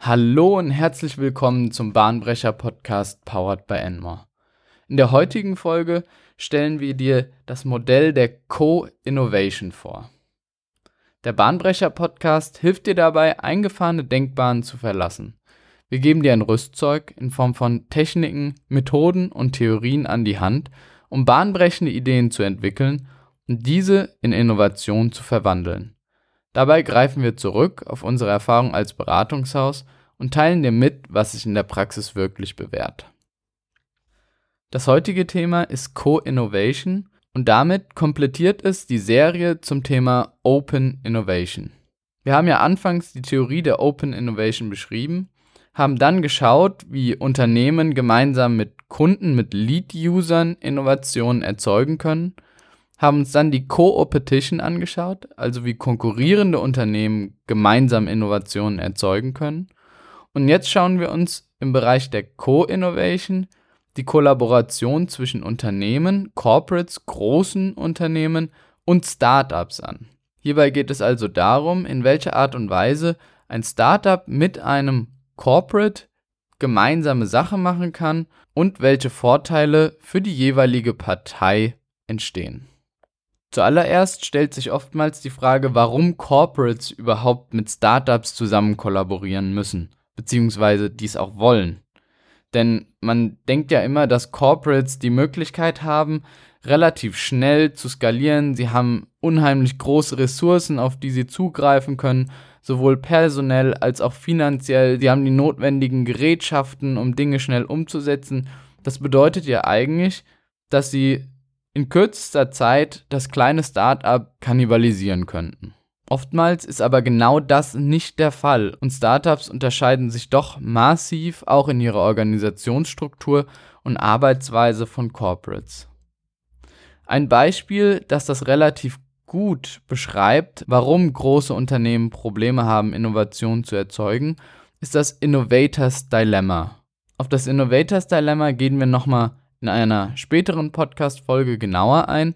Hallo und herzlich willkommen zum Bahnbrecher Podcast Powered by Enmore. In der heutigen Folge stellen wir dir das Modell der Co-Innovation vor. Der Bahnbrecher Podcast hilft dir dabei, eingefahrene Denkbahnen zu verlassen. Wir geben dir ein Rüstzeug in Form von Techniken, Methoden und Theorien an die Hand, um bahnbrechende Ideen zu entwickeln und diese in Innovation zu verwandeln. Dabei greifen wir zurück auf unsere Erfahrung als Beratungshaus und teilen dir mit, was sich in der Praxis wirklich bewährt. Das heutige Thema ist Co-Innovation und damit komplettiert es die Serie zum Thema Open Innovation. Wir haben ja anfangs die Theorie der Open Innovation beschrieben, haben dann geschaut, wie Unternehmen gemeinsam mit Kunden, mit Lead-Usern Innovationen erzeugen können – haben uns dann die Co-Opetition angeschaut, also wie konkurrierende Unternehmen gemeinsam Innovationen erzeugen können. Und jetzt schauen wir uns im Bereich der Co-Innovation die Kollaboration zwischen Unternehmen, Corporates, großen Unternehmen und Startups an. Hierbei geht es also darum, in welcher Art und Weise ein Startup mit einem Corporate gemeinsame Sache machen kann und welche Vorteile für die jeweilige Partei entstehen. Zuallererst stellt sich oftmals die Frage, warum Corporates überhaupt mit Startups zusammen kollaborieren müssen, beziehungsweise dies auch wollen. Denn man denkt ja immer, dass Corporates die Möglichkeit haben, relativ schnell zu skalieren. Sie haben unheimlich große Ressourcen, auf die sie zugreifen können, sowohl personell als auch finanziell. Sie haben die notwendigen Gerätschaften, um Dinge schnell umzusetzen. Das bedeutet ja eigentlich, dass sie in kürzester Zeit das kleine Start-up kannibalisieren könnten. Oftmals ist aber genau das nicht der Fall und Startups unterscheiden sich doch massiv auch in ihrer Organisationsstruktur und Arbeitsweise von Corporates. Ein Beispiel, das das relativ gut beschreibt, warum große Unternehmen Probleme haben, Innovationen zu erzeugen, ist das Innovators Dilemma. Auf das Innovators Dilemma gehen wir nochmal in einer späteren Podcast-Folge genauer ein,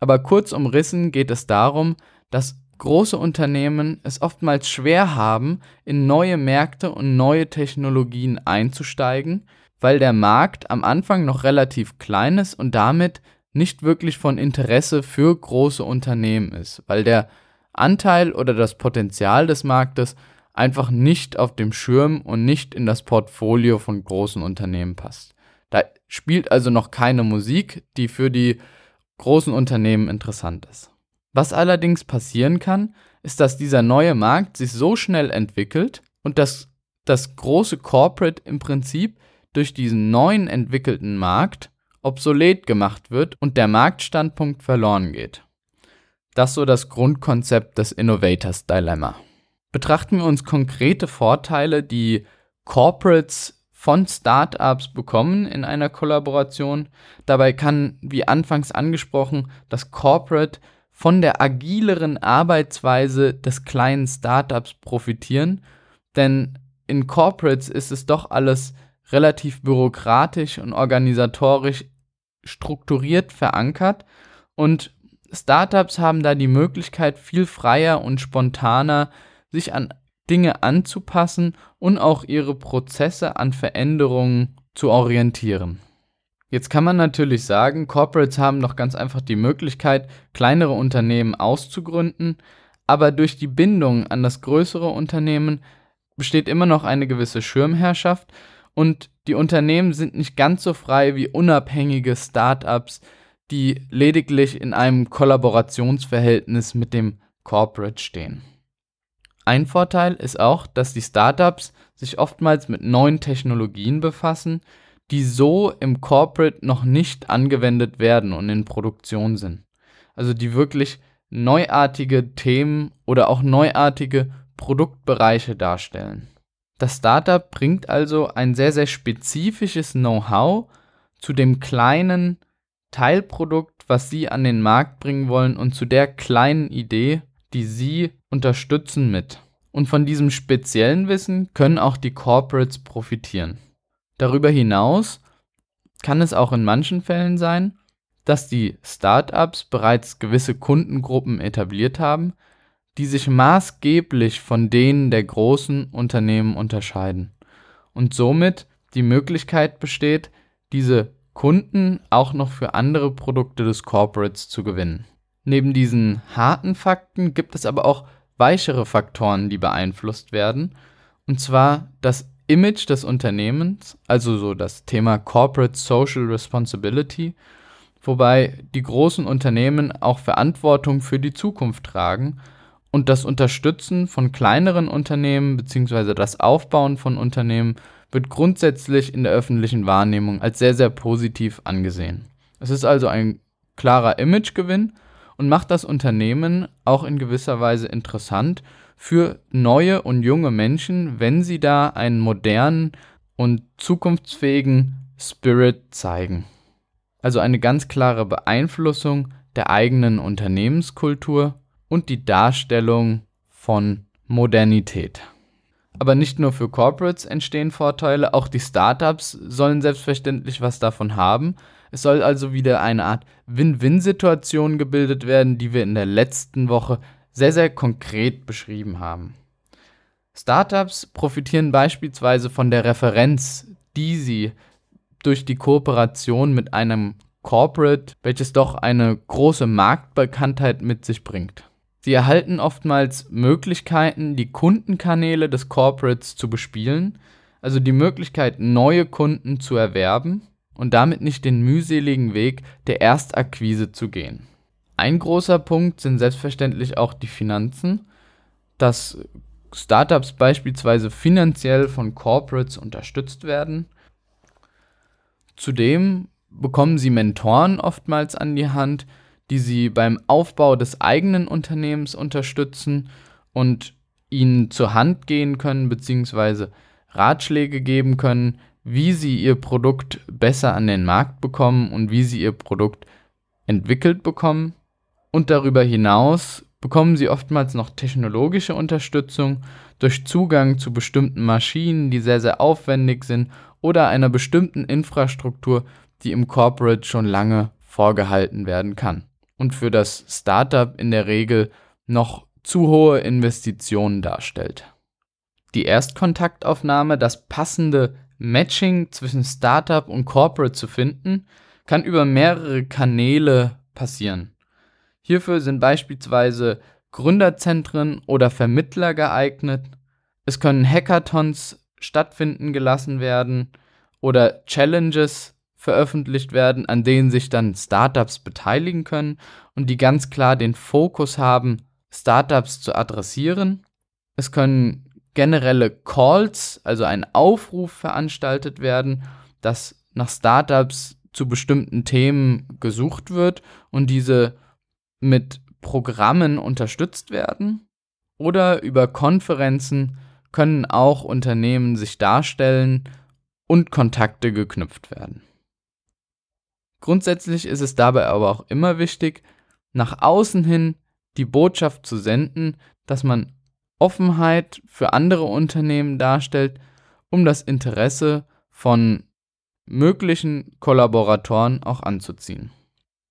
aber kurz umrissen geht es darum, dass große Unternehmen es oftmals schwer haben, in neue Märkte und neue Technologien einzusteigen, weil der Markt am Anfang noch relativ klein ist und damit nicht wirklich von Interesse für große Unternehmen ist, weil der Anteil oder das Potenzial des Marktes einfach nicht auf dem Schirm und nicht in das Portfolio von großen Unternehmen passt. Da spielt also noch keine Musik, die für die großen Unternehmen interessant ist. Was allerdings passieren kann, ist, dass dieser neue Markt sich so schnell entwickelt und dass das große Corporate im Prinzip durch diesen neuen entwickelten Markt obsolet gemacht wird und der Marktstandpunkt verloren geht. Das ist so das Grundkonzept des Innovators Dilemma. Betrachten wir uns konkrete Vorteile, die Corporates von Startups bekommen in einer Kollaboration. Dabei kann, wie anfangs angesprochen, das Corporate von der agileren Arbeitsweise des kleinen Startups profitieren, denn in Corporates ist es doch alles relativ bürokratisch und organisatorisch strukturiert verankert und Startups haben da die Möglichkeit, viel freier und spontaner sich an Dinge anzupassen und auch ihre Prozesse an Veränderungen zu orientieren. Jetzt kann man natürlich sagen, Corporates haben doch ganz einfach die Möglichkeit, kleinere Unternehmen auszugründen, aber durch die Bindung an das größere Unternehmen besteht immer noch eine gewisse Schirmherrschaft und die Unternehmen sind nicht ganz so frei wie unabhängige Startups, die lediglich in einem Kollaborationsverhältnis mit dem Corporate stehen. Ein Vorteil ist auch, dass die Startups sich oftmals mit neuen Technologien befassen, die so im Corporate noch nicht angewendet werden und in Produktion sind. Also die wirklich neuartige Themen oder auch neuartige Produktbereiche darstellen. Das Startup bringt also ein sehr, sehr spezifisches Know-how zu dem kleinen Teilprodukt, was Sie an den Markt bringen wollen und zu der kleinen Idee, die Sie unterstützen mit. Und von diesem speziellen Wissen können auch die Corporates profitieren. Darüber hinaus kann es auch in manchen Fällen sein, dass die Startups bereits gewisse Kundengruppen etabliert haben, die sich maßgeblich von denen der großen Unternehmen unterscheiden und somit die Möglichkeit besteht, diese Kunden auch noch für andere Produkte des Corporates zu gewinnen. Neben diesen harten Fakten gibt es aber auch weichere Faktoren, die beeinflusst werden, und zwar das Image des Unternehmens, also so das Thema Corporate Social Responsibility, wobei die großen Unternehmen auch Verantwortung für die Zukunft tragen und das Unterstützen von kleineren Unternehmen bzw. das Aufbauen von Unternehmen wird grundsätzlich in der öffentlichen Wahrnehmung als sehr, sehr positiv angesehen. Es ist also ein klarer Imagegewinn und macht das Unternehmen auch in gewisser Weise interessant für neue und junge Menschen, wenn sie da einen modernen und zukunftsfähigen Spirit zeigen. Also eine ganz klare Beeinflussung der eigenen Unternehmenskultur und die Darstellung von Modernität. Aber nicht nur für Corporates entstehen Vorteile, auch die Startups sollen selbstverständlich was davon haben. Es soll also wieder eine Art Win-Win-Situation gebildet werden, die wir in der letzten Woche sehr, sehr konkret beschrieben haben. Startups profitieren beispielsweise von der Referenz, die sie durch die Kooperation mit einem Corporate, welches doch eine große Marktbekanntheit mit sich bringt. Sie erhalten oftmals Möglichkeiten, die Kundenkanäle des Corporates zu bespielen, also die Möglichkeit, neue Kunden zu erwerben und damit nicht den mühseligen Weg der Erstakquise zu gehen. Ein großer Punkt sind selbstverständlich auch die Finanzen, dass Startups beispielsweise finanziell von Corporates unterstützt werden. Zudem bekommen sie Mentoren oftmals an die Hand, die sie beim Aufbau des eigenen Unternehmens unterstützen und ihnen zur Hand gehen können bzw. Ratschläge geben können, wie sie ihr Produkt besser an den Markt bekommen und wie sie ihr Produkt entwickelt bekommen. Und darüber hinaus bekommen sie oftmals noch technologische Unterstützung durch Zugang zu bestimmten Maschinen, die sehr, sehr aufwendig sind oder einer bestimmten Infrastruktur, die im Corporate schon lange vorgehalten werden kann und für das Startup in der Regel noch zu hohe Investitionen darstellt. Die Erstkontaktaufnahme, das passende Matching zwischen Startup und Corporate zu finden, kann über mehrere Kanäle passieren. Hierfür sind beispielsweise Gründerzentren oder Vermittler geeignet. Es können Hackathons stattfinden gelassen werden oder Challenges veröffentlicht werden, an denen sich dann Startups beteiligen können und die ganz klar den Fokus haben, Startups zu adressieren. Es können generelle Calls, also ein Aufruf veranstaltet werden, dass nach Startups zu bestimmten Themen gesucht wird und diese mit Programmen unterstützt werden. Oder über Konferenzen können auch Unternehmen sich darstellen und Kontakte geknüpft werden. Grundsätzlich ist es dabei aber auch immer wichtig, nach außen hin die Botschaft zu senden, dass man Offenheit für andere Unternehmen darstellt, um das Interesse von möglichen Kollaboratoren auch anzuziehen.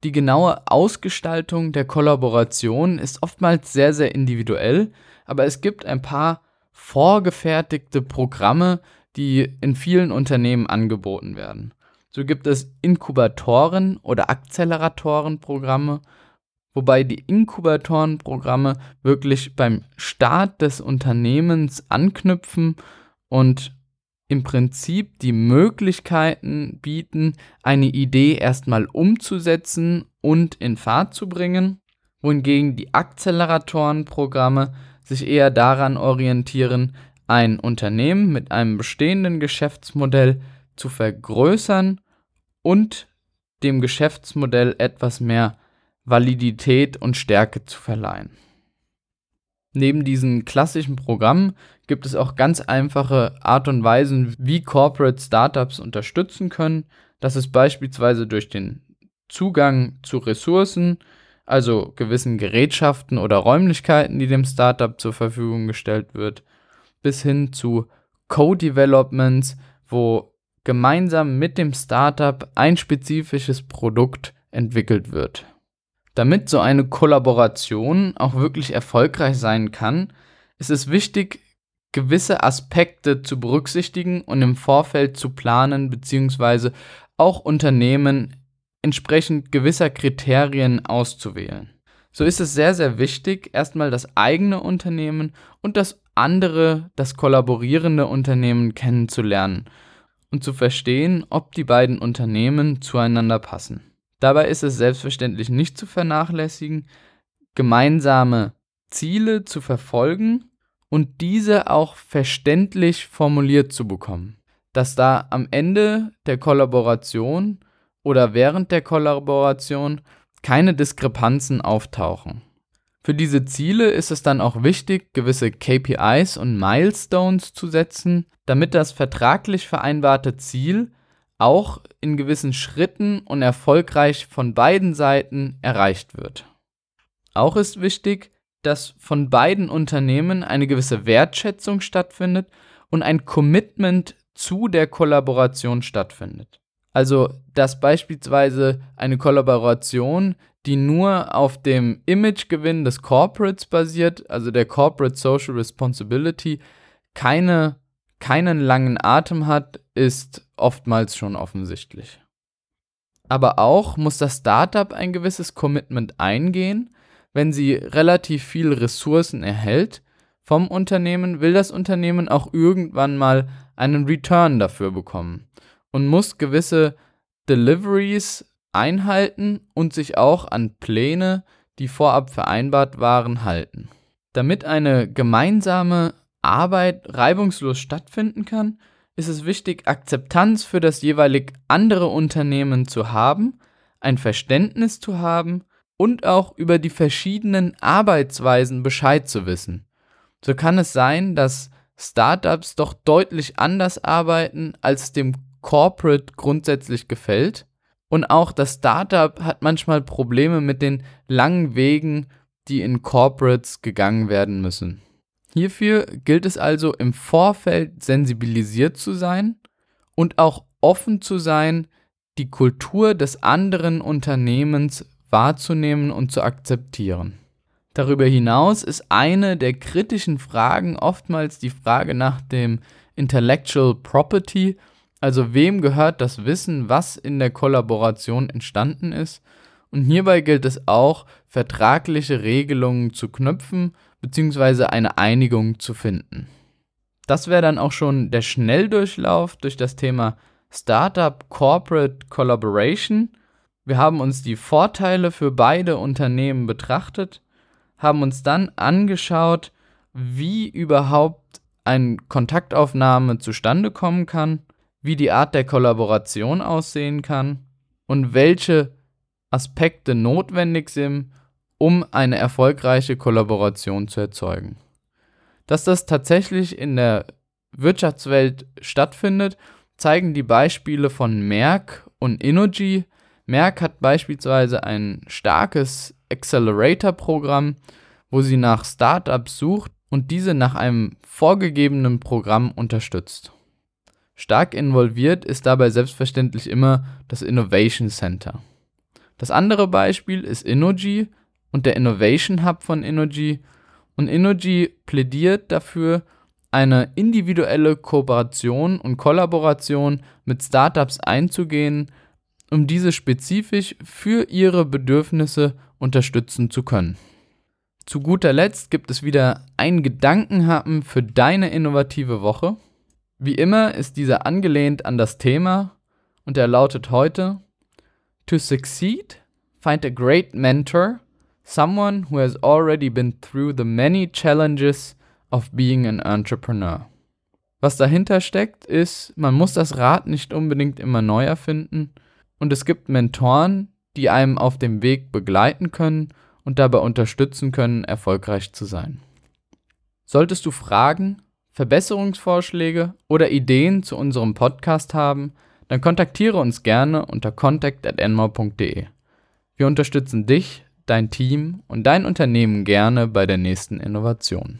Die genaue Ausgestaltung der Kollaboration ist oftmals sehr, sehr individuell, aber es gibt ein paar vorgefertigte Programme, die in vielen Unternehmen angeboten werden. So gibt es Inkubatoren oder Acceleratorenprogramme, wobei die Inkubatorenprogramme wirklich beim Start des Unternehmens anknüpfen und im Prinzip die Möglichkeiten bieten, eine Idee erstmal umzusetzen und in Fahrt zu bringen, wohingegen die Acceleratorenprogramme sich eher daran orientieren, ein Unternehmen mit einem bestehenden Geschäftsmodell zu vergrößern und dem Geschäftsmodell etwas mehr Validität und Stärke zu verleihen. Neben diesen klassischen Programmen gibt es auch ganz einfache Art und Weisen, wie Corporate Startups unterstützen können. Das ist beispielsweise durch den Zugang zu Ressourcen, also gewissen Gerätschaften oder Räumlichkeiten, die dem Startup zur Verfügung gestellt wird, bis hin zu Co-Developments, wo gemeinsam mit dem Startup ein spezifisches Produkt entwickelt wird. Damit so eine Kollaboration auch wirklich erfolgreich sein kann, ist es wichtig, gewisse Aspekte zu berücksichtigen und im Vorfeld zu planen bzw. auch Unternehmen entsprechend gewisser Kriterien auszuwählen. So ist es sehr, sehr wichtig, erstmal das eigene Unternehmen und das andere, das kollaborierende Unternehmen kennenzulernen und zu verstehen, ob die beiden Unternehmen zueinander passen. Dabei ist es selbstverständlich nicht zu vernachlässigen, gemeinsame Ziele zu verfolgen und diese auch verständlich formuliert zu bekommen. Dass da am Ende der Kollaboration oder während der Kollaboration keine Diskrepanzen auftauchen. Für diese Ziele ist es dann auch wichtig, gewisse KPIs und Milestones zu setzen, damit das vertraglich vereinbarte Ziel auch in gewissen Schritten und erfolgreich von beiden Seiten erreicht wird. Auch ist wichtig, dass von beiden Unternehmen eine gewisse Wertschätzung stattfindet und ein Commitment zu der Kollaboration stattfindet. Also, dass beispielsweise eine Kollaboration, die nur auf dem Imagegewinn des Corporates basiert, also der Corporate Social Responsibility, keine, keinen langen Atem hat, ist oftmals schon offensichtlich. Aber auch muss das Startup ein gewisses Commitment eingehen wenn sie relativ viel Ressourcen erhält vom Unternehmen, will das Unternehmen auch irgendwann mal einen Return dafür bekommen und muss gewisse Deliveries einhalten und sich auch an Pläne, die vorab vereinbart waren, halten. Damit eine gemeinsame Arbeit reibungslos stattfinden kann, ist es wichtig, Akzeptanz für das jeweilig andere Unternehmen zu haben, ein Verständnis zu haben und auch über die verschiedenen Arbeitsweisen Bescheid zu wissen. So kann es sein, dass Startups doch deutlich anders arbeiten, als dem Corporate grundsätzlich gefällt. Und auch das Startup hat manchmal Probleme mit den langen Wegen, die in Corporates gegangen werden müssen. Hierfür gilt es also im Vorfeld sensibilisiert zu sein und auch offen zu sein, die Kultur des anderen Unternehmens wahrzunehmen und zu akzeptieren. Darüber hinaus ist eine der kritischen Fragen oftmals die Frage nach dem Intellectual Property, also wem gehört das Wissen, was in der Kollaboration entstanden ist. Und hierbei gilt es auch, vertragliche Regelungen zu knüpfen bzw. eine Einigung zu finden. Das wäre dann auch schon der Schnelldurchlauf durch das Thema Startup Corporate Collaboration. Wir haben uns die Vorteile für beide Unternehmen betrachtet, haben uns dann angeschaut, wie überhaupt eine Kontaktaufnahme zustande kommen kann, wie die Art der Kollaboration aussehen kann und welche Aspekte notwendig sind, um eine erfolgreiche Kollaboration zu erzeugen. Dass das tatsächlich in der Wirtschaftswelt stattfindet, zeigen die Beispiele von Merck und Innogy, Merck hat beispielsweise ein starkes Accelerator-Programm, wo sie nach Startups sucht und diese nach einem vorgegebenen Programm unterstützt. Stark involviert ist dabei selbstverständlich immer das Innovation Center. Das andere Beispiel ist Innogy und der Innovation Hub von Innogy. Und Innogy plädiert dafür, eine individuelle Kooperation und Kollaboration mit Startups einzugehen, um diese spezifisch für ihre Bedürfnisse unterstützen zu können. Zu guter Letzt gibt es wieder einen Gedankenhappen für deine innovative Woche. Wie immer ist dieser angelehnt an das Thema und er lautet heute To succeed, find a great mentor, someone who has already been through the many challenges of being an entrepreneur. Was dahinter steckt, ist, man muss das Rad nicht unbedingt immer neu erfinden, und es gibt Mentoren, die einem auf dem Weg begleiten können und dabei unterstützen können, erfolgreich zu sein. Solltest du Fragen, Verbesserungsvorschläge oder Ideen zu unserem Podcast haben, dann kontaktiere uns gerne unter contact@enmore.de. Wir unterstützen dich, dein Team und dein Unternehmen gerne bei der nächsten Innovation.